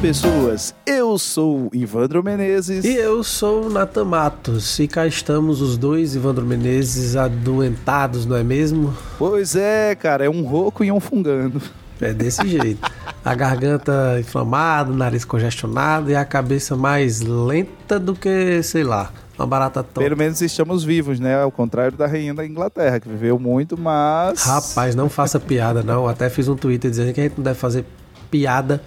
Pessoas! Eu sou Ivandro Menezes. E eu sou o Natan Matos. E cá estamos os dois, Ivandro Menezes, adoentados, não é mesmo? Pois é, cara, é um rouco e um fungando. É desse jeito. A garganta inflamada, o nariz congestionado e a cabeça mais lenta do que, sei lá, uma barata top. Pelo menos estamos vivos, né? Ao contrário da rainha da Inglaterra, que viveu muito, mas. Rapaz, não faça piada, não. Até fiz um Twitter dizendo que a gente não deve fazer piada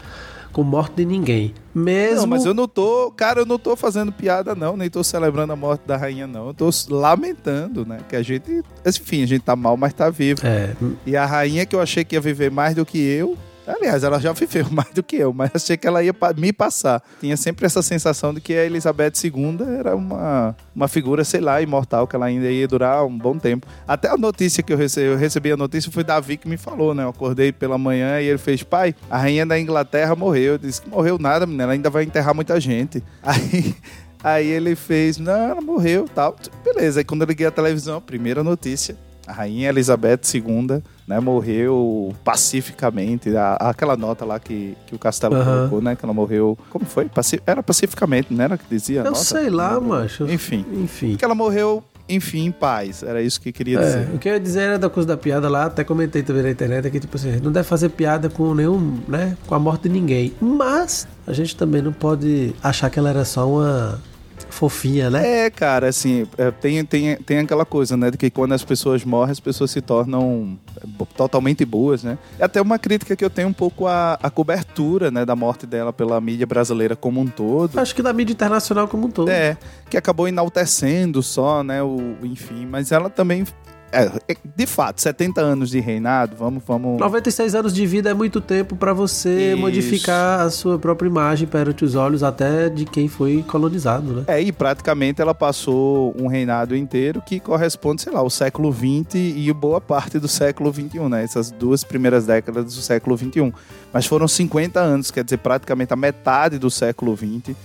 com morte de ninguém. Mesmo. Não, mas eu não tô. Cara, eu não tô fazendo piada, não. Nem tô celebrando a morte da rainha, não. Eu tô lamentando, né? Que a gente. Enfim, a gente tá mal, mas tá vivo. É, E a rainha que eu achei que ia viver mais do que eu. Aliás, ela já viveu mais do que eu, mas achei que ela ia me passar. Tinha sempre essa sensação de que a Elizabeth II era uma, uma figura, sei lá, imortal, que ela ainda ia durar um bom tempo. Até a notícia que eu recebi, eu recebi a notícia foi Davi que me falou, né? Eu acordei pela manhã e ele fez: pai, a rainha da Inglaterra morreu. Eu disse que morreu nada, menina, ela ainda vai enterrar muita gente. Aí. Aí ele fez, não, ela morreu tal. Beleza, aí quando eu liguei a televisão, a primeira notícia, a rainha Elizabeth II, né, morreu pacificamente. A- aquela nota lá que, que o Castelo Aham. colocou, né, que ela morreu, como foi? Paci- era pacificamente, não era que dizia eu nota? sei lá, macho. Enfim, Enfim. que ela morreu, enfim, em paz. Era isso que queria dizer. É, o que eu ia dizer era da coisa da piada lá, até comentei também na internet, que tipo assim, não deve fazer piada com nenhum, né, com a morte de ninguém. Mas a gente também não pode achar que ela era só uma fofinha, né? É, cara, assim, é, tem, tem, tem aquela coisa, né, de que quando as pessoas morrem, as pessoas se tornam é, totalmente boas, né? É até uma crítica que eu tenho um pouco à, à cobertura, né, da morte dela pela mídia brasileira como um todo. Acho que da mídia internacional como um todo. É, que acabou enaltecendo só, né, o, enfim, mas ela também... é, é, de fato, 70 anos de reinado, vamos, vamos... 96 anos de vida é muito tempo pra você Isso. modificar a sua própria imagem perante os olhos até de quem foi colonizado, né? É, e praticamente ela passou um reinado inteiro que corresponde, sei lá, ao século XX e boa parte do século XXI, né? Essas duas primeiras décadas do século XXI. Mas foram 50 anos, quer dizer, praticamente a metade do século XX.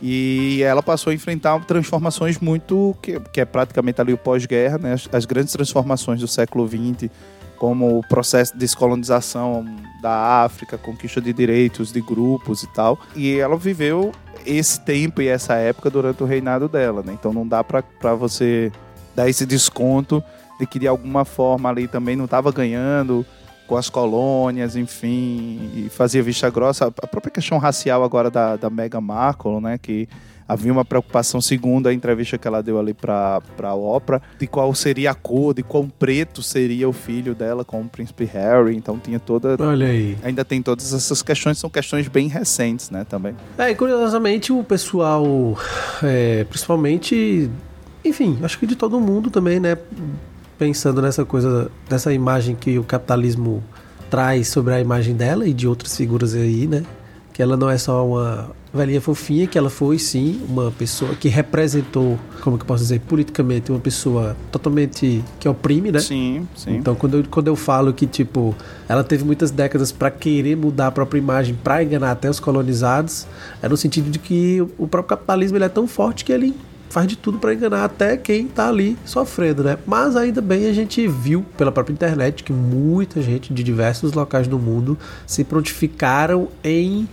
E ela passou a enfrentar transformações muito. que, que é praticamente ali o pós-guerra, né? As, as grandes transformações do século XX, como o processo de descolonização da África, conquista de direitos de grupos e tal. E ela viveu esse tempo e essa época durante o reinado dela, né? Então não dá pra você dar esse desconto de que de alguma forma ali também não estava ganhando com as colônias, enfim, e fazia vista grossa. A própria questão racial agora da, da Meghan Markle, né, que havia uma preocupação, segundo a entrevista que ela deu ali para a Oprah, de qual seria a cor, de quão preto seria o filho dela com o príncipe Harry, então tinha toda... Olha aí. Ainda tem todas essas questões, são questões bem recentes, né, também. É, e curiosamente o pessoal, é, principalmente, enfim, acho que de todo mundo também, né? Pensando nessa coisa, nessa imagem que o capitalismo traz sobre a imagem dela e de outras figuras aí, né? Que ela não é só uma velhinha fofinha, que ela foi sim uma pessoa que representou, como que eu posso dizer, politicamente, uma pessoa totalmente que oprime, né? Sim, sim. Então, quando eu, quando eu falo que, tipo, ela teve muitas décadas pra querer mudar a própria imagem, pra enganar até os colonizados, é no sentido de que o próprio capitalismo ele é tão forte que ele faz de tudo pra enganar até quem tá ali sofrendo, né? Mas ainda bem a gente viu pela própria internet que muita gente de diversos locais do mundo se prontificaram em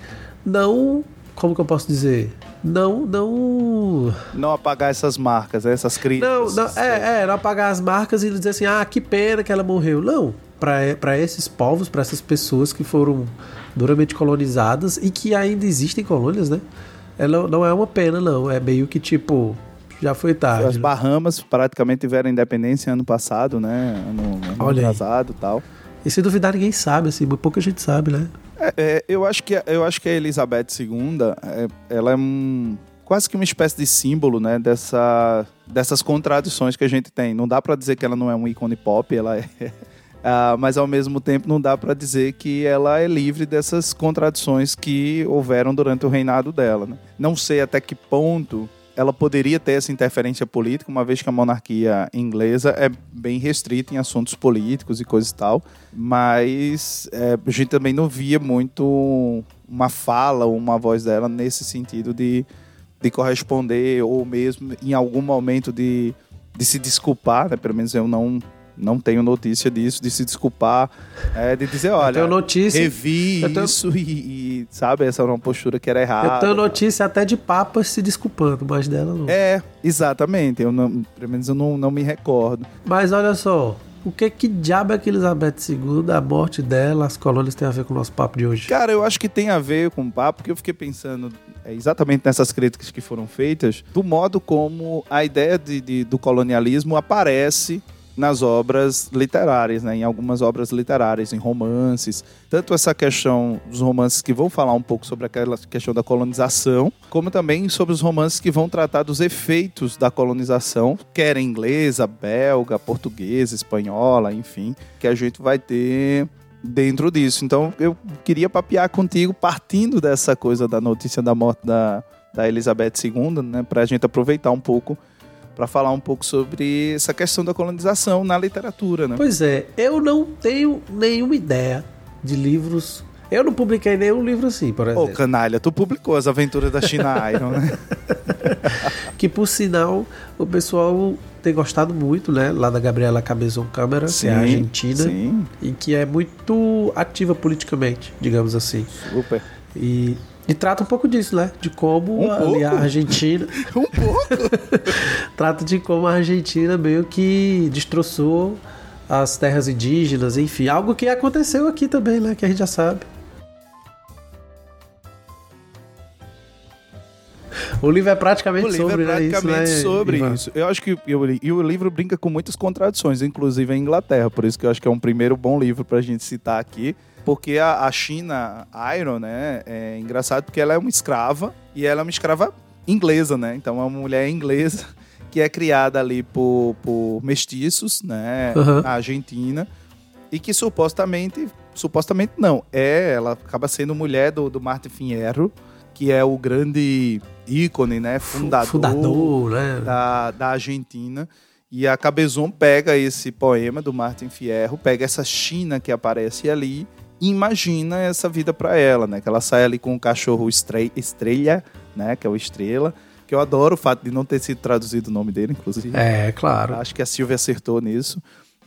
não, como que eu posso dizer? Não, não Não apagar essas marcas, né, essas não, críticas. não, é, é, não apagar as marcas e dizer assim, ah, que pena que ela morreu. Não, para esses povos, para essas pessoas que foram duramente colonizadas e que ainda existem colônias, né? Ela não é uma pena, não. É meio que tipo, já foi As tarde. né? Bahamas praticamente tiveram independência ano passado, né? Ano, ano Olha atrasado e tal. E se duvidar, ninguém sabe, assim, pouca gente sabe, né? É, é, eu, acho que, eu acho que a Elizabeth II, é, ela é um, quase que uma espécie de símbolo, né? Dessa, dessas contradições que a gente tem. Não dá pra dizer que ela não é um ícone pop, ela é, Uh, mas ao mesmo tempo não dá para dizer que ela é livre dessas contradições que houveram durante o reinado dela. Né? Não sei até que ponto ela poderia ter essa interferência política, uma vez que a monarquia inglesa é bem restrita em assuntos políticos e coisas e tal, mas é, a gente também não via muito uma fala ou uma voz dela nesse sentido de, de corresponder ou mesmo em algum momento de, de se desculpar, né? pelo menos eu não não tenho notícia disso, de se desculpar, é, de dizer, olha, eu tenho notícia, revi eu tenho... isso e, e, sabe, essa era uma postura que era errada. Eu tenho notícia até de papas se desculpando, mas dela não. É, exatamente, eu não, pelo menos eu não, não me recordo. Mas olha só, o que que diabo é que Elizabeth II, a morte dela, as colônias tem a ver com o nosso papo de hoje? Cara, eu acho que tem a ver com o papo, porque eu fiquei pensando é, exatamente nessas críticas que foram feitas, do modo como a ideia de, de do colonialismo aparece nas obras literárias, né? em algumas obras literárias, em romances. Tanto essa questão dos romances que vão falar um pouco sobre aquela questão da colonização, como também sobre os romances que vão tratar dos efeitos da colonização, quer inglesa, belga, portuguesa, espanhola, enfim, que a gente vai ter dentro disso. Então eu queria papear contigo partindo dessa coisa da notícia da morte da, da Elizabeth II, né, para a gente aproveitar um pouco para falar um pouco sobre essa questão da colonização na literatura, né? Pois é, eu não tenho nenhuma ideia de livros. Eu não publiquei nenhum livro assim, por exemplo. Ô, canalha, tu publicou As Aventuras da China Iron, né? que por sinal o pessoal tem gostado muito, né? Lá da Gabriela Cabezon Câmara, que é argentina. Sim. E que é muito ativa politicamente, digamos assim. Super. E e trata um pouco disso, né? De como um ali, a Argentina. um pouco? trata de como a Argentina meio que destroçou as terras indígenas, enfim. Algo que aconteceu aqui também, né? Que a gente já sabe. O livro é praticamente o livro sobre, é praticamente? Isso, né, sobre Ivan? isso. Eu acho que eu, e o livro brinca com muitas contradições, inclusive em Inglaterra. Por isso que eu acho que é um primeiro bom livro para a gente citar aqui. Porque a, a China Iron, né, é engraçado porque ela é uma escrava e ela é uma escrava inglesa, né? Então é uma mulher inglesa que é criada ali por, por mestiços, né, uhum. na Argentina e que supostamente, supostamente não, é, ela acaba sendo mulher do, do Martin Fierro, que é o grande ícone, né, fundador, fundador né? Da, da Argentina. E a Cabezon pega esse poema do Martin Fierro, pega essa China que aparece ali imagina essa vida para ela, né? Que ela sai ali com o cachorro estrela, né? Que é o Estrela. Que eu adoro o fato de não ter sido traduzido o nome dele, inclusive. É, claro. Acho que a Silvia acertou nisso.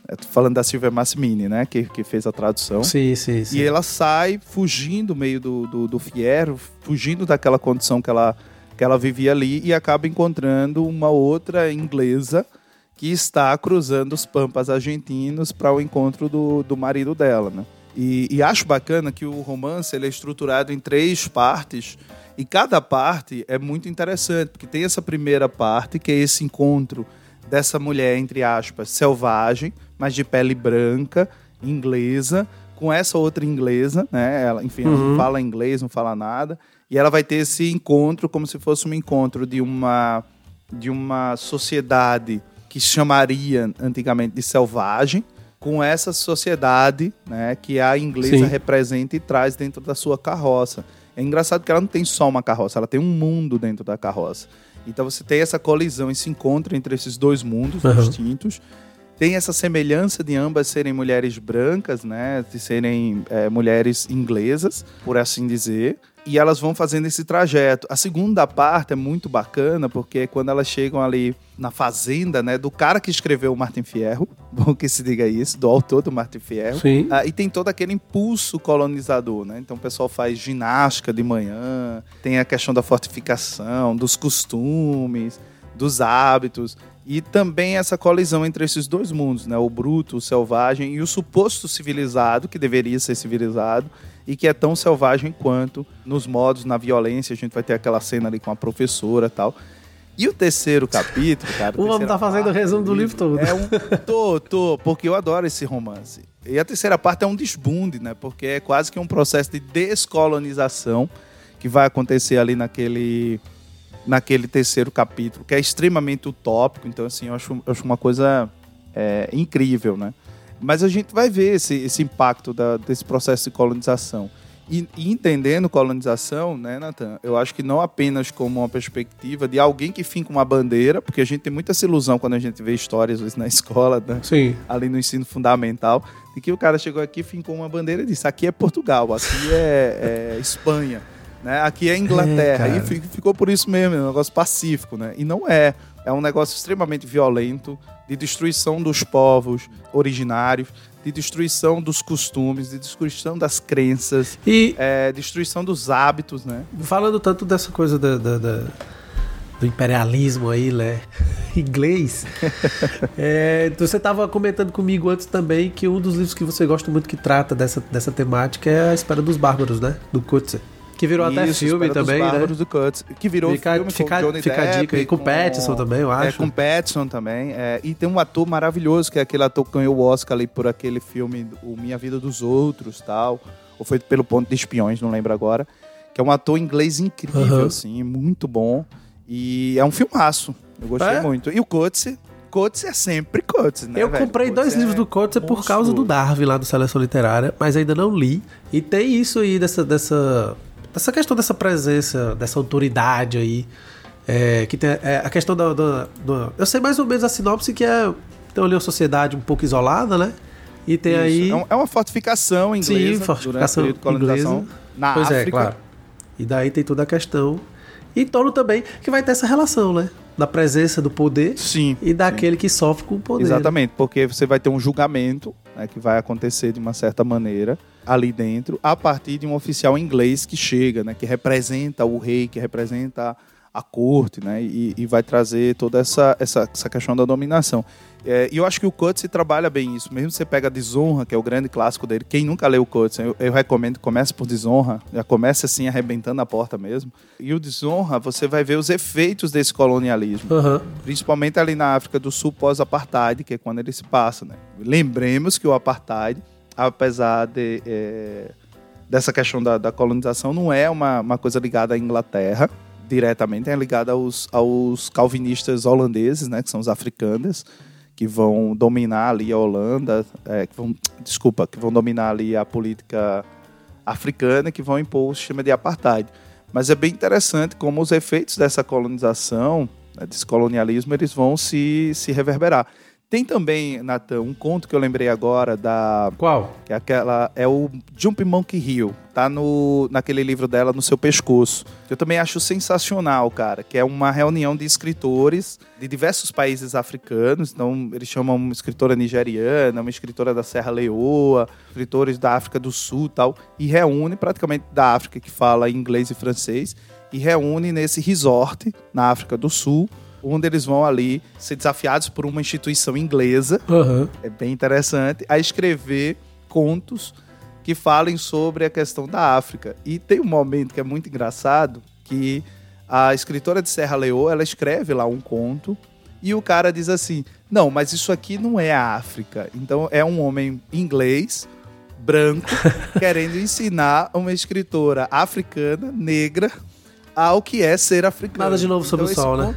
tô falando da Silvia Massimini, né? Que, que fez a tradução. Sim, sim, sim. E ela sai fugindo meio do, do, do Fiero, fugindo daquela condição que ela, que ela vivia ali e acaba encontrando uma outra inglesa que está cruzando os pampas argentinos para o encontro do, do marido dela, né? E, e, acho bacana que o romance ele é estruturado em três partes e cada parte é muito interessante, porque tem essa primeira parte, que é esse encontro dessa mulher, entre aspas, selvagem, mas de pele branca, inglesa, com essa outra inglesa, né? Ela, enfim, uhum. ela não uhum. fala inglês, não fala nada. E ela vai ter esse encontro como se fosse um encontro de uma, de uma sociedade que chamaria antigamente de selvagem, com essa sociedade né, que a inglesa Sim. representa e traz dentro da sua carroça. É engraçado que ela não tem só uma carroça, ela tem um mundo dentro da carroça. Então você tem essa colisão, esse encontro entre esses dois mundos uhum. distintos. Tem essa semelhança de ambas serem mulheres brancas, né? De serem é, mulheres inglesas, por assim dizer e elas vão fazendo esse trajeto. A segunda parte é muito bacana, porque é quando elas chegam ali na fazenda, né, do cara que escreveu o Martin Fierro, bom que se diga isso, do autor do Martin Fierro, Sim. Uh, e tem todo aquele impulso colonizador, né? Então o pessoal faz ginástica de manhã, tem a questão da fortificação, dos costumes, dos hábitos. E também essa colisão entre esses dois mundos, né? O bruto, o selvagem e o suposto civilizado, que deveria ser civilizado, e que é tão selvagem quanto nos modos, na violência. A gente vai ter aquela cena ali com a professora e tal. E o terceiro capítulo, cara. O homem tá fazendo o resumo do livro todo. É um. Tô, tô, porque eu adoro esse romance. E a terceira parte é um desbunde, né? Porque é quase que um processo de descolonização que vai acontecer ali naquele naquele terceiro capítulo, que é extremamente utópico. Então, assim, eu acho, eu acho uma coisa é, incrível, né? Mas a gente vai ver esse, esse impacto da, desse processo de colonização. E, e, entendendo colonização, né, Nathan? Eu acho que não apenas como uma perspectiva de alguém que finca uma bandeira, porque a gente tem muita essa ilusão quando a gente vê histórias vezes, na escola, né? Sim. ali no ensino fundamental, de que o cara chegou aqui, fincou uma bandeira e disse: aqui é Portugal, aqui é, é Espanha, né? aqui é Inglaterra. É, e ficou por isso mesmo, é um negócio pacífico, né? E não é. É um negócio extremamente violento, de destruição dos povos originários, de destruição dos costumes, de destruição das crenças, e é, destruição dos hábitos, né? Falando tanto dessa coisa da, da, da do imperialismo aí, né? Inglês. é, você estava comentando comigo antes também que um dos livros que você gosta muito que trata dessa, dessa temática é A Espera dos Bárbaros, né? Do Coetzee. Que virou Isso, até filme também, né? do Cuts, que virou fica, filme fica, com fica Depp, a dica aí, com o Pattinson também, eu acho. É, com o Pattinson também. É, e tem um ator maravilhoso, que é aquele ator que ganhou o Oscar ali por aquele filme O Minha Vida dos Outros tal. Ou foi pelo Ponto de Espiões, não lembro agora. Que é um ator inglês incrível, uhum. assim, muito bom. E é um filmaço. Eu gostei é? muito. E o Coates, Coates é sempre Coates, né? Eu velho? comprei dois livros é do Coates por causa do Darwin lá do Seleção Literária, mas ainda não li. E tem isso aí dessa, dessa essa questão dessa presença, dessa autoridade aí. É, que tem é, a questão da, da, da, Eu sei mais ou menos a sinopse que é. Tem ali uma sociedade um pouco isolada, né? E tem Isso. aí. É, é uma fortificação inglesa. Sim, fortificação inglesa. Na pois é, África. é, claro. E daí tem toda a questão. E torno também que vai ter essa relação, né? Da presença do poder sim, e daquele sim. que sofre com o poder. Exatamente, porque você vai ter um julgamento né, que vai acontecer de uma certa maneira ali dentro, a partir de um oficial inglês que chega, né, que representa o rei, que representa a corte, né, e, e vai trazer toda essa, essa, essa questão da dominação. É, e eu acho que o Coetzee trabalha bem isso. Mesmo você pega Desonra, que é o grande clássico dele. Quem nunca leu o Coetzee, eu, eu recomendo comece por Desonra. Já comece assim, arrebentando a porta mesmo. E o Desonra, você vai ver os efeitos desse colonialismo. Uhum. Principalmente ali na África do Sul pós-apartheid, que é quando ele se passa. Né? Lembremos que o apartheid apesar de, é, dessa questão da, da, colonização, não é uma, uma coisa ligada à Inglaterra diretamente, é ligada aos, aos calvinistas holandeses, né, que são os africanos, que vão dominar ali a Holanda, é, que vão, desculpa, que vão dominar ali a política africana, que vão impor o sistema de apartheid. Mas é bem interessante como os efeitos dessa colonização, né, desse colonialismo, eles vão se, se reverberar. Tem também, Natan, um conto que eu lembrei agora da. Qual? Que é aquela. É o Jump Monkey Hill. Tá no, naquele livro dela, No Seu Pescoço. Eu também acho sensacional, cara. Que é uma reunião de escritores de diversos países africanos. Então, eles chamam uma escritora nigeriana, uma escritora da Serra Leoa, escritores da África do Sul tal. E reúne praticamente da África que fala inglês e francês. E reúne nesse resort na África do Sul onde eles vão ali ser desafiados por uma instituição inglesa. Uhum. É bem interessante. A escrever contos que falem sobre a questão da África. E tem um momento que é muito engraçado que a escritora de Serra Leoa, ela escreve lá um conto e o cara diz assim: "Não, mas isso aqui não é a África". Então é um homem inglês branco querendo ensinar uma escritora africana negra ao que é ser africano. Nada de novo sobre então, o sol, né?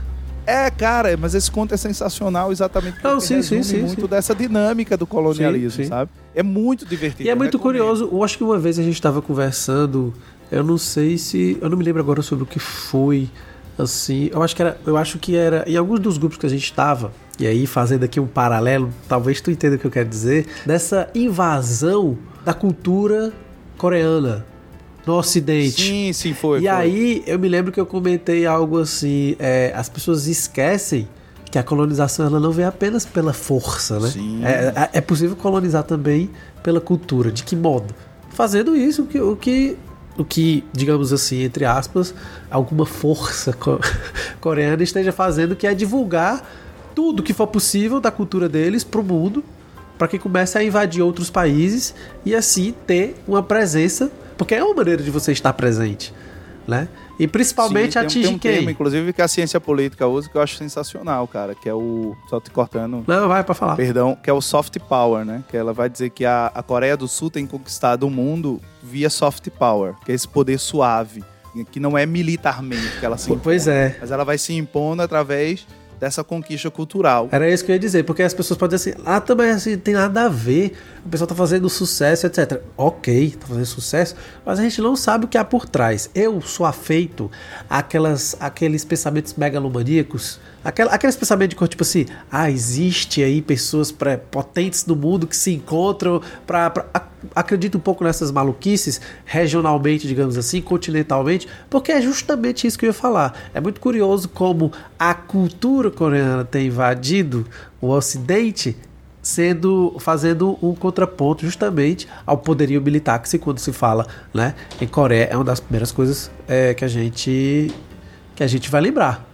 É, cara, mas esse conto é sensacional exatamente porque Não, sim, sim, sim, muito sim. dessa dinâmica do colonialismo, sim, sabe? É muito divertido. E é muito curioso. Eu acho que uma vez a gente estava conversando, eu não sei se, eu não me lembro agora sobre o que foi, assim. Eu acho que era, eu acho que era em alguns dos grupos que a gente estava. E aí fazendo aqui um paralelo, talvez tu entenda o que eu quero dizer, dessa invasão da cultura coreana no Ocidente. Sim, sim, foi. E foi. aí eu me lembro que eu comentei algo assim: é, as pessoas esquecem que a colonização ela não vem apenas pela força, né? Sim. É, é, é possível colonizar também pela cultura. De que modo? Fazendo isso, o que, o que, o que digamos assim, entre aspas, alguma força coreana esteja fazendo, que é divulgar tudo que for possível da cultura deles para o mundo, para que comece a invadir outros países e assim ter uma presença porque é uma maneira de você estar presente, né? E principalmente Sim, atingir tem um, tem um quem? Termo, inclusive, que a ciência política usa, que eu acho sensacional, cara, que é o... Só te cortando... Não, vai para falar. Perdão, que é o soft power, né? Que ela vai dizer que a, a Coreia do Sul tem conquistado o mundo via soft power, que é esse poder suave, que não é militarmente que ela se impõe, Pois é. Mas ela vai se impondo através dessa conquista cultural. Era isso que eu ia dizer, porque as pessoas podem dizer assim, ah, também assim, tem nada a ver, o pessoal tá fazendo sucesso, etc. Ok, tá fazendo sucesso, mas a gente não sabe o que há por trás. Eu sou afeito àquelas, àqueles pensamentos megalomaníacos, aquela, aqueles pensamentos de tipo assim, ah, existe aí pessoas potentes no mundo que se encontram para acredito um pouco nessas maluquices, regionalmente, digamos assim, continentalmente, porque é justamente isso que eu ia falar. É muito curioso como a cultura coreana tem invadido o Ocidente sendo fazendo um contraponto justamente ao poderio militar que se quando se fala né em Coreia é uma das primeiras coisas é, que a gente que a gente vai lembrar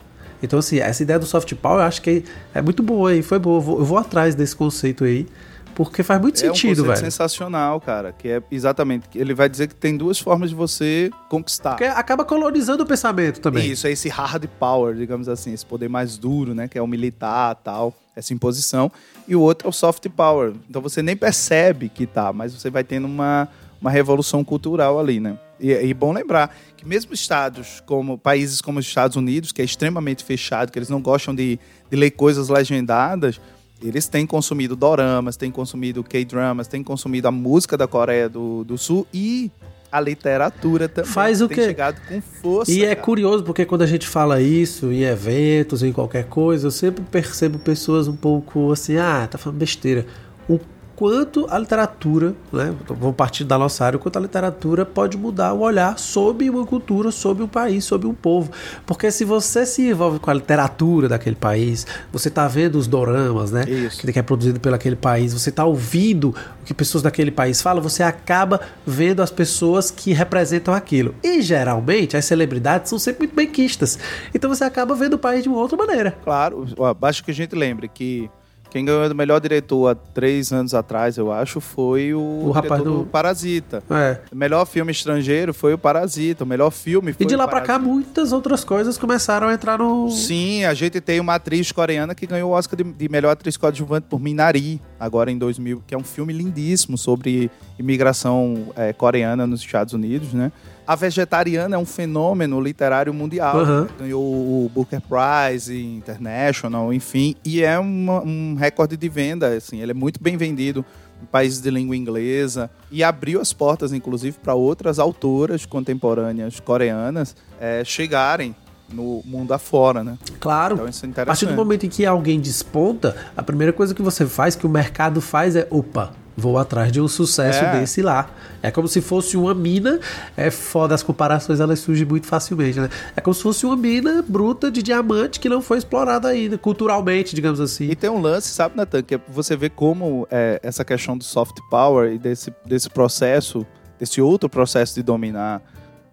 então assim essa ideia do soft power eu acho que é muito boa e foi boa eu vou, eu vou atrás desse conceito aí porque faz muito sentido, é um velho. sensacional, cara. Que é exatamente. Ele vai dizer que tem duas formas de você conquistar. Porque acaba colonizando o pensamento também. Isso, é esse hard power, digamos assim, esse poder mais duro, né? Que é o militar tal, essa imposição. E o outro é o soft power. Então você nem percebe que tá, mas você vai tendo uma, uma revolução cultural ali, né? E, e bom lembrar que mesmo estados como países como os Estados Unidos, que é extremamente fechado, que eles não gostam de, de ler coisas legendadas, eles têm consumido doramas, têm consumido K-dramas, têm consumido a música da Coreia do, do Sul e a literatura também. Faz o tem quê? chegado com força. E é curioso porque quando a gente fala isso em eventos, em qualquer coisa, eu sempre percebo pessoas um pouco assim, ah, tá falando besteira. O quanto a literatura, né, vamos partir da nossa área, o quanto a literatura pode mudar o olhar sobre uma cultura, sobre um país, sobre um povo. Porque se você se envolve com a literatura daquele país, você está vendo os doramas, né, Isso. que é produzido pelo aquele país, você está ouvindo o que pessoas daquele país falam, você acaba vendo as pessoas que representam aquilo. E geralmente as celebridades são sempre muito benquistas. Então você acaba vendo o país de uma outra maneira. Claro, basta que a gente lembre que quem ganhou o melhor diretor há três anos atrás, eu acho, foi o, o rapaz do... do Parasita. É. O melhor filme estrangeiro foi o Parasita. O melhor filme foi E de lá para cá, muitas outras coisas começaram a entrar no. Sim, a gente tem uma atriz coreana que ganhou o Oscar de, de melhor atriz coadjuvante por Minari, agora em 2000, que é um filme lindíssimo sobre imigração é, coreana nos Estados Unidos, né? A Vegetariana é um fenômeno literário mundial. Uhum. Ganhou o Booker Prize International, enfim, e é uma, um recorde de venda. Assim, ele é muito bem vendido em países de língua inglesa e abriu as portas, inclusive, para outras autoras contemporâneas coreanas é, chegarem no mundo afora, né? Claro. Então, isso é a partir do momento em que alguém desponta, a primeira coisa que você faz, que o mercado faz é, opa, vou atrás de um sucesso é. desse lá. É como se fosse uma mina, é foda, as comparações elas surgem muito facilmente, né? É como se fosse uma mina bruta de diamante que não foi explorada ainda, culturalmente, digamos assim. E tem um lance, sabe, Nathan, que é você vê como é, essa questão do soft power e desse, desse processo, desse outro processo de dominar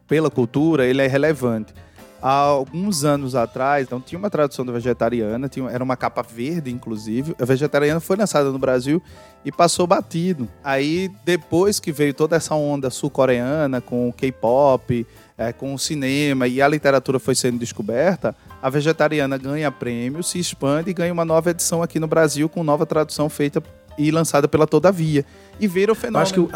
pela cultura, ele é relevante há alguns anos atrás, então tinha uma tradução da vegetariana, tinha, era uma capa verde, inclusive. A vegetariana foi lançada no Brasil e passou batido. Aí, depois que veio toda essa onda sul-coreana com o K-pop, é, com o cinema e a literatura foi sendo descoberta, a vegetariana ganha prêmio, se expande e ganha uma nova edição aqui no Brasil com nova tradução feita e lançada pela Todavia e ver o fenômeno. Acho que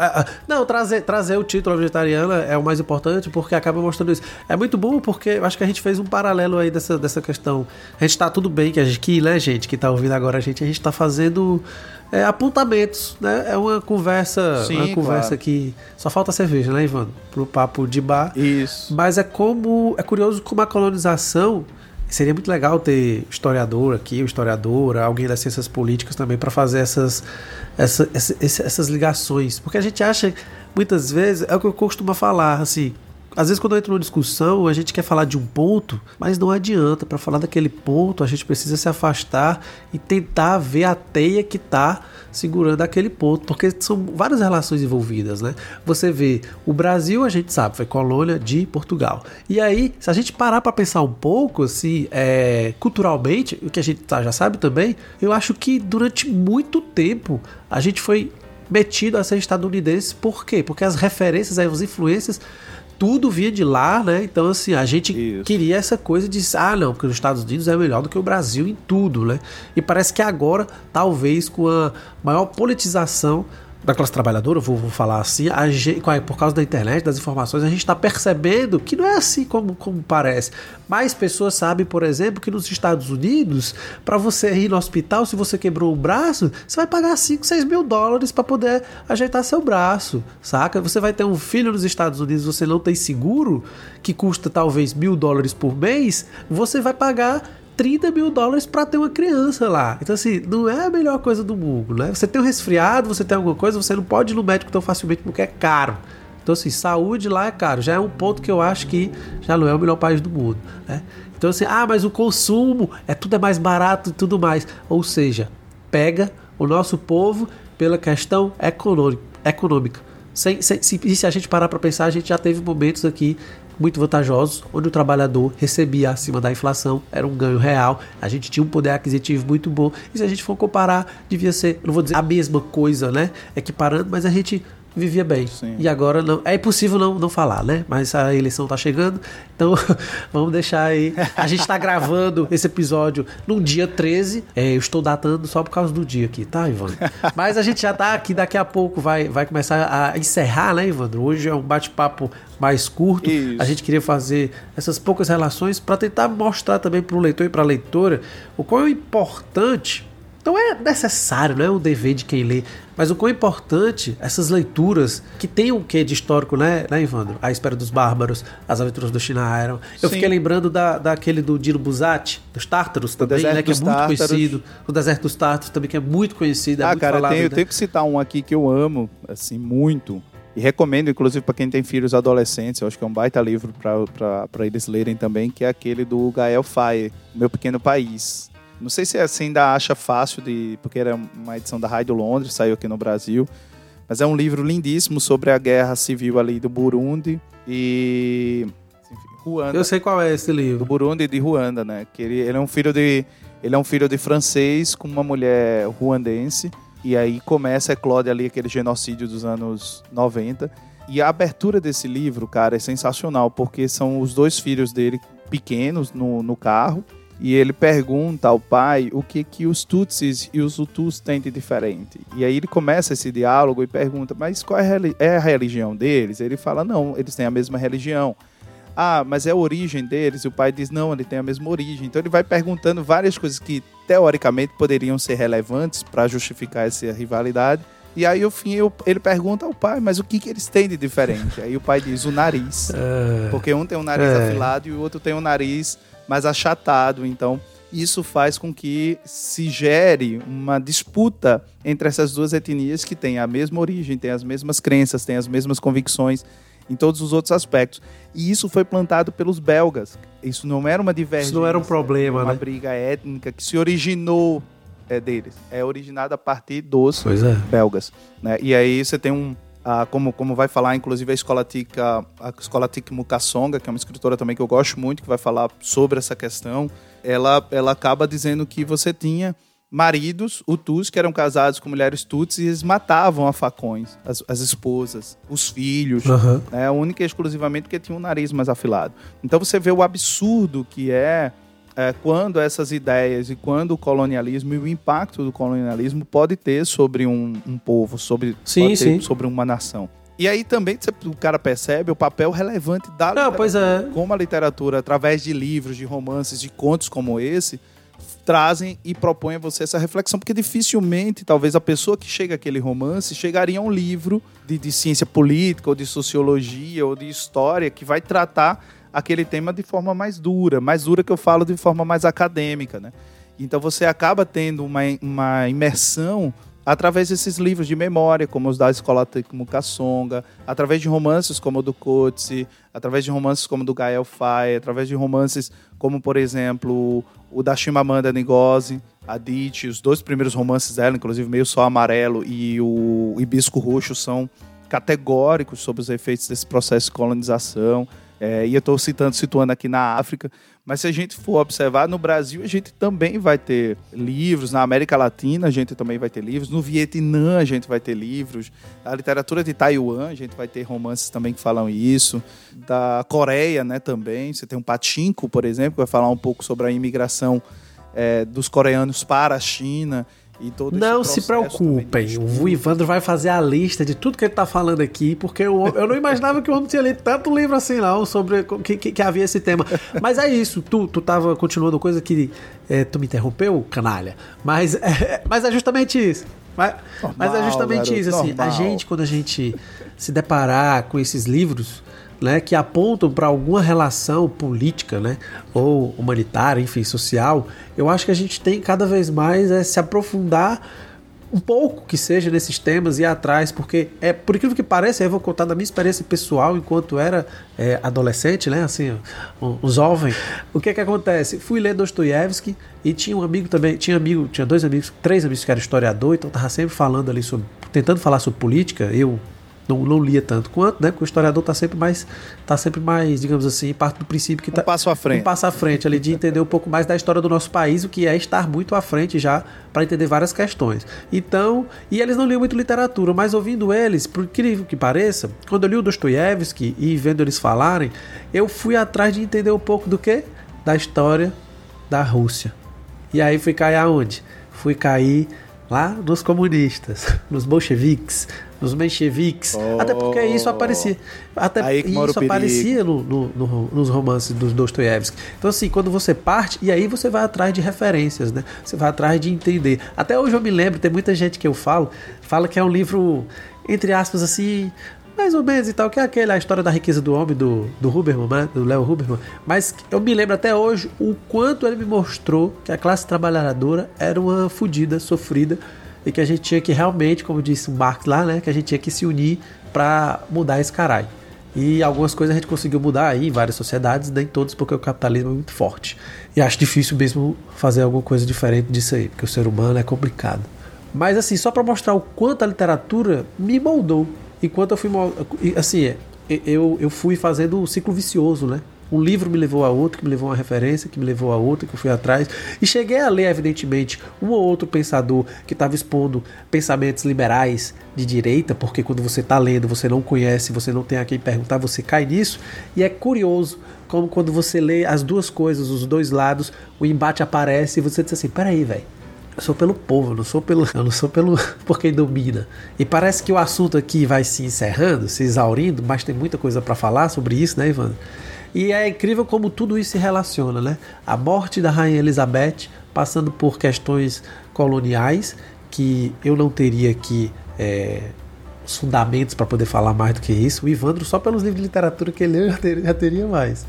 não trazer trazer o título vegetariana é o mais importante porque acaba mostrando isso. É muito bom porque acho que a gente fez um paralelo aí dessa, dessa questão. A gente tá tudo bem que a gente que né gente que tá ouvindo agora a gente a gente tá fazendo é, apontamentos, né? É uma conversa, Sim, uma conversa claro. que só falta cerveja, né, Ivan? Pro papo de bar. Isso. Mas é como é curioso como a colonização Seria muito legal ter historiador aqui, historiadora, alguém das ciências políticas também para fazer essas, essa, essa, essas ligações. Porque a gente acha, muitas vezes, é o que eu costumo falar, assim, às vezes, quando eu entro numa discussão, a gente quer falar de um ponto, mas não adianta. Para falar daquele ponto, a gente precisa se afastar e tentar ver a teia que está segurando aquele ponto, porque são várias relações envolvidas, né? Você vê, o Brasil, a gente sabe, foi colônia de Portugal. E aí, se a gente parar para pensar um pouco, assim, é, culturalmente, o que a gente tá, já sabe também, eu acho que durante muito tempo a gente foi metido a ser estadunidense. Por quê? Porque as referências, as influências tudo vinha de lá, né? Então, assim, a gente Isso. queria essa coisa de, ah, não, porque os Estados Unidos é melhor do que o Brasil em tudo, né? E parece que agora, talvez com a maior politização da classe trabalhadora, vou, vou falar assim, gente, por causa da internet, das informações, a gente está percebendo que não é assim como, como parece. Mais pessoas sabem, por exemplo, que nos Estados Unidos, para você ir no hospital, se você quebrou o braço, você vai pagar 5, 6 mil dólares para poder ajeitar seu braço, saca? Você vai ter um filho nos Estados Unidos, você não tem seguro, que custa talvez mil dólares por mês, você vai pagar 30 mil dólares para ter uma criança lá. Então, assim, não é a melhor coisa do mundo, né? Você tem um resfriado, você tem alguma coisa, você não pode ir no médico tão facilmente porque é caro. Então, assim, saúde lá é caro. Já é um ponto que eu acho que já não é o melhor país do mundo, né? Então, assim, ah, mas o consumo é tudo é mais barato e tudo mais. Ou seja, pega o nosso povo pela questão econômica. Sem, sem, se, se a gente parar para pensar, a gente já teve momentos aqui muito vantajosos, onde o trabalhador recebia acima da inflação, era um ganho real, a gente tinha um poder aquisitivo muito bom. E se a gente for comparar, devia ser, não vou dizer a mesma coisa, né? Equiparando, mas a gente vivia bem. Sim. E agora não. É impossível não, não falar, né? Mas a eleição está chegando, então vamos deixar aí. A gente está gravando esse episódio no dia 13. É, eu estou datando só por causa do dia aqui, tá, Ivan? Mas a gente já está aqui, daqui a pouco vai, vai começar a encerrar, né, Ivandro? Hoje é um bate-papo mais curto. Isso. A gente queria fazer essas poucas relações para tentar mostrar também para o leitor e para a leitora o quão é importante não é necessário, não é um dever de quem lê, mas o quão importante essas leituras que tem o um quê de histórico, né, né, Ivandro? A Espera dos Bárbaros, As Aventuras do Shinaharon. Eu Sim. fiquei lembrando da, daquele do Dino Buzzati, dos Tártaros também, né, que é muito Tártaros. conhecido. O Deserto dos Tártaros também, que é muito conhecido. É ah, muito cara, falado, tem, né? eu tenho que citar um aqui que eu amo, assim, muito. E recomendo, inclusive, para quem tem filhos adolescentes, eu acho que é um baita livro para eles lerem também, que é aquele do Gael Faye, Meu Pequeno País. Não sei se você ainda acha fácil de. Porque era uma edição da Rádio Londres, saiu aqui no Brasil. Mas é um livro lindíssimo sobre a guerra civil ali do Burundi e. Ruanda. Eu sei qual é esse livro. Do Burundi e de Ruanda, né? Que ele, ele é um filho de. Ele é um filho de francês com uma mulher ruandense. E aí começa, eclode ali aquele genocídio dos anos 90. E a abertura desse livro, cara, é sensacional, porque são os dois filhos dele pequenos no, no carro e ele pergunta ao pai o que que os Tutsis e os Hutus têm de diferente. E aí ele começa esse diálogo e pergunta, mas qual é a religião deles? Ele fala, não, eles têm a mesma religião. Ah, mas é a origem deles? E o pai diz, não, ele tem a mesma origem. Então ele vai perguntando várias coisas que teoricamente poderiam ser relevantes para justificar essa rivalidade. E aí, no fim, ele pergunta ao pai, mas o que, que eles têm de diferente? Aí o pai diz, o nariz. É. Porque um tem um nariz é. afilado e o outro tem um nariz mais achatado. Então, isso faz com que se gere uma disputa entre essas duas etnias que têm a mesma origem, têm as mesmas crenças, têm as mesmas convicções em todos os outros aspectos. E isso foi plantado pelos belgas. Isso não era uma divergência. Isso não era um problema, uma né? briga étnica que se originou é, deles. É originada a partir dos é. belgas. Né? E aí você tem um, ah, como, como vai falar, inclusive, a Escola Tica, a Escola Tic Mukassonga, que é uma escritora também que eu gosto muito, que vai falar sobre essa questão, ela, ela acaba dizendo que você tinha maridos, Hutus, que eram casados com mulheres Tutsis e eles matavam a facões, as, as esposas, os filhos, uhum. né, única e exclusivamente porque tinham um nariz mais afilado. Então você vê o absurdo que é é, quando essas ideias e quando o colonialismo e o impacto do colonialismo pode ter sobre um, um povo, sobre, sim, sim. sobre uma nação. E aí também o cara percebe o papel relevante da Não, pois é. como a literatura, através de livros, de romances, de contos como esse, trazem e propõem a você essa reflexão, porque dificilmente, talvez a pessoa que chega àquele romance chegaria a um livro de, de ciência política, ou de sociologia, ou de história, que vai tratar aquele tema de forma mais dura, mais dura que eu falo de forma mais acadêmica, né? Então você acaba tendo uma, uma imersão através desses livros de memória, como os da escola como Kassonga, através de romances como o do Coetzee, através de romances como o do Gael Faye, através de romances como, por exemplo, o da Chimamanda Ngozi Adichie, os dois primeiros romances dela, inclusive Meio Sol Amarelo e o Hibisco Roxo, são categóricos sobre os efeitos desse processo de colonização. É, e eu estou citando, situando aqui na África, mas se a gente for observar, no Brasil a gente também vai ter livros, na América Latina a gente também vai ter livros, no Vietnã a gente vai ter livros, na literatura de Taiwan a gente vai ter romances também que falam isso, da Coreia né, também, você tem um Pachinko, por exemplo, que vai falar um pouco sobre a imigração é, dos coreanos para a China. E todo não se preocupem, o Ivandro vai fazer a lista de tudo que ele tá falando aqui, porque eu, eu não imaginava que o homem tinha lido tanto livro assim, não, sobre que, que, que havia esse tema. Mas é isso, tu, tu tava continuando coisa que é, tu me interrompeu, canalha. Mas é, mas é justamente isso. Mas, mas é Normal, justamente garoto, isso, assim, a normal. gente, quando a gente se deparar com esses livros, né, que apontam para alguma relação política, né, ou humanitária, enfim, social, eu acho que a gente tem cada vez mais é se aprofundar um pouco que seja nesses temas e atrás, porque é por incrível que pareça, eu vou contar da minha experiência pessoal enquanto era é, adolescente, né, assim, um, um jovem. O que é que acontece? Fui ler Dostoiévski e tinha um amigo também, tinha amigo, tinha dois amigos, três amigos que eram historiador, então tava sempre falando ali sobre, tentando falar sobre política. Eu não, não lia tanto quanto, né? Porque o historiador tá sempre mais, tá sempre mais, digamos assim, parte do princípio que Um tá passo à frente. um passo à frente ali de entender um pouco mais da história do nosso país, o que é estar muito à frente já para entender várias questões. Então, e eles não liam muito literatura, mas ouvindo eles, por incrível que pareça, quando eu li o Dostoiévski e vendo eles falarem, eu fui atrás de entender um pouco do que? Da história da Rússia. E aí fui cair aonde? Fui cair lá nos comunistas, nos bolcheviques, nos mencheviques. Oh. Até porque isso aparecia. Até Aí isso aparecia no- no- no- nos romances dos Dostoiévski. Então, assim, quando você parte, e aí você vai atrás de referências, né? Você vai atrás de entender. Até hoje eu me lembro, tem muita gente que eu falo, fala que é um livro, entre aspas, assim. Mais ou menos e tal, que é aquele, a história da riqueza do homem, do, do Huberman, né? do Léo Huberman. Mas eu me lembro até hoje o quanto ele me mostrou que a classe trabalhadora era uma fodida, sofrida, e que a gente tinha que realmente, como disse o Marx lá, né? Que a gente tinha que se unir para mudar esse caralho. E algumas coisas a gente conseguiu mudar aí em várias sociedades, nem todas, porque o capitalismo é muito forte. E acho difícil mesmo fazer alguma coisa diferente disso aí, porque o ser humano é complicado. Mas assim, só para mostrar o quanto a literatura me moldou. Enquanto eu fui. Assim, é, eu, eu fui fazendo um ciclo vicioso, né? Um livro me levou a outro, que me levou a uma referência, que me levou a outra, que eu fui atrás. E cheguei a ler, evidentemente, um ou outro pensador que estava expondo pensamentos liberais de direita, porque quando você está lendo, você não conhece, você não tem a quem perguntar, você cai nisso. E é curioso como quando você lê as duas coisas, os dois lados, o embate aparece e você diz assim: peraí, velho. Eu sou pelo povo, eu não sou pelo, eu não sou pelo por quem domina. E parece que o assunto aqui vai se encerrando, se exaurindo, mas tem muita coisa para falar sobre isso, né, Ivan? E é incrível como tudo isso se relaciona, né? A morte da rainha Elizabeth, passando por questões coloniais que eu não teria aqui é, os fundamentos para poder falar mais do que isso. O Ivandro, só pelos livros de literatura que ele leu, já já teria mais.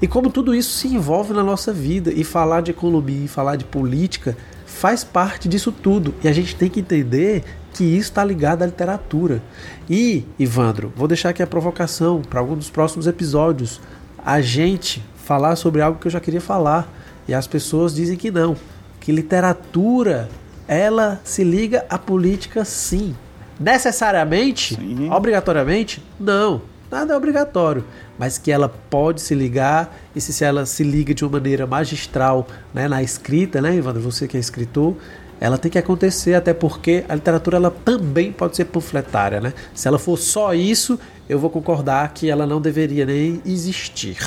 E como tudo isso se envolve na nossa vida, e falar de economia e falar de política faz parte disso tudo. E a gente tem que entender que isso está ligado à literatura. E, Ivandro, vou deixar aqui a provocação para algum dos próximos episódios. A gente falar sobre algo que eu já queria falar. E as pessoas dizem que não. Que literatura, ela se liga à política sim. Necessariamente? Sim. Obrigatoriamente? Não. Nada é obrigatório. Mas que ela pode se ligar, e se, ela se liga de uma maneira magistral né, na escrita, né, Evandro? Você que é escritor, ela tem que acontecer, até porque a literatura ela também pode ser panfletária, né? Se ela for só isso, eu vou concordar que ela não deveria nem existir.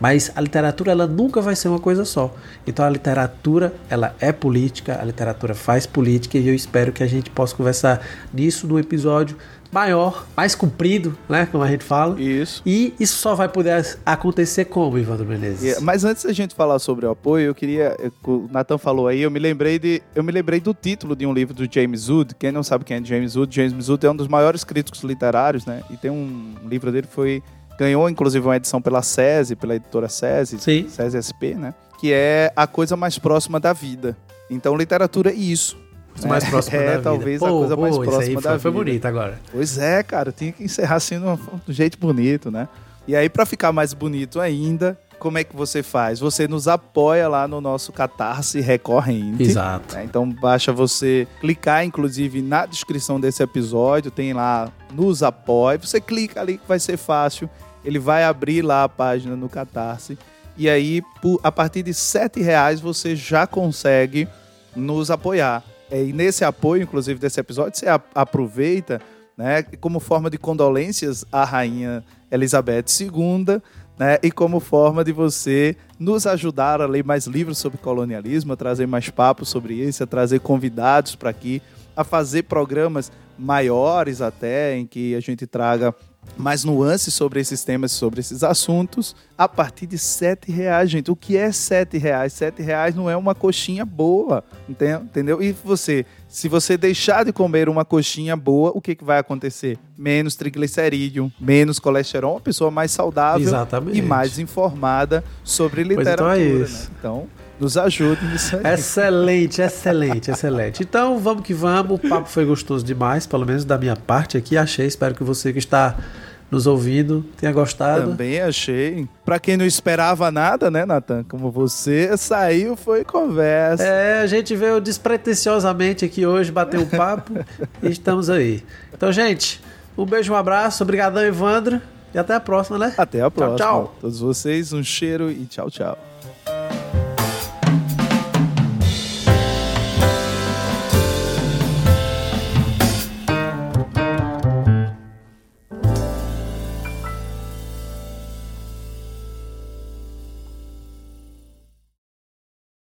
Mas a literatura ela nunca vai ser uma coisa só. Então a literatura ela é política, a literatura faz política e eu espero que a gente possa conversar nisso no episódio maior, mais comprido, né, como a gente fala. Isso. E isso só vai poder acontecer como, Ivandro Menezes? E- Mas antes da gente falar sobre o apoio, eu queria. O Nathan falou aí, eu me lembrei de. Eu me lembrei do título de um livro do James Wood. Quem não sabe quem é James Wood, James Wood é um dos maiores críticos literários, né? E tem um livro dele que foi. Ganhou, inclusive, uma edição pela SESI, pela editora SESI, Sim. SESI SP, né? Que é a coisa mais próxima da vida. Então, literatura é isso. Mais próximo é, da vida. talvez a coisa mais isso aí próxima foi, da foi vida. bonito agora. Pois é, cara, tinha que encerrar assim de um, jeito bonito, né? E aí, pra ficar mais bonito ainda, como é que você faz? Você nos apoia lá no nosso catarse recorrente. Exato. né? Então basta você clicar, inclusive, na descrição desse episódio, tem lá nos apoie. Você clica ali que vai ser fácil. Ele vai abrir lá a página no Catarse. E aí, por- a partir de 7 reais, você já consegue nos apoiar. É, E nesse apoio, inclusive, desse episódio, você aproveita, né, como forma de condolências à rainha Elizabeth II, né? E como forma de você nos ajudar a ler mais livros sobre colonialismo, a trazer mais papos sobre isso, a trazer convidados para aqui, a fazer programas maiores até, em que a gente traga mais nuances sobre esses temas, sobre esses assuntos, a partir de sete reais, gente. O que é sete reais? Sete reais não é uma coxinha boa, entendeu? E você, se você deixar de comer uma coxinha boa, o que, que vai acontecer? Menos triglicerídeo, menos colesterol, uma pessoa mais saudável Exatamente. e mais informada sobre literatura. Pois então é né? isso. Então, nos ajude nisso aí. Excelente, excelente, excelente. Então vamos que vamos. O papo foi gostoso demais, pelo menos da minha parte aqui. Achei. Espero que você que está nos ouvindo tenha gostado. Também achei. Pra quem não esperava nada, né, Natan? Como você, saiu, foi conversa. É, a gente veio despretensiosamente aqui hoje bater um papo e estamos aí. Então, gente, um beijo, um abraço. Obrigadão, Evandro. E até a próxima, né? Até a próxima. tchau. Todos vocês, um cheiro e tchau, tchau.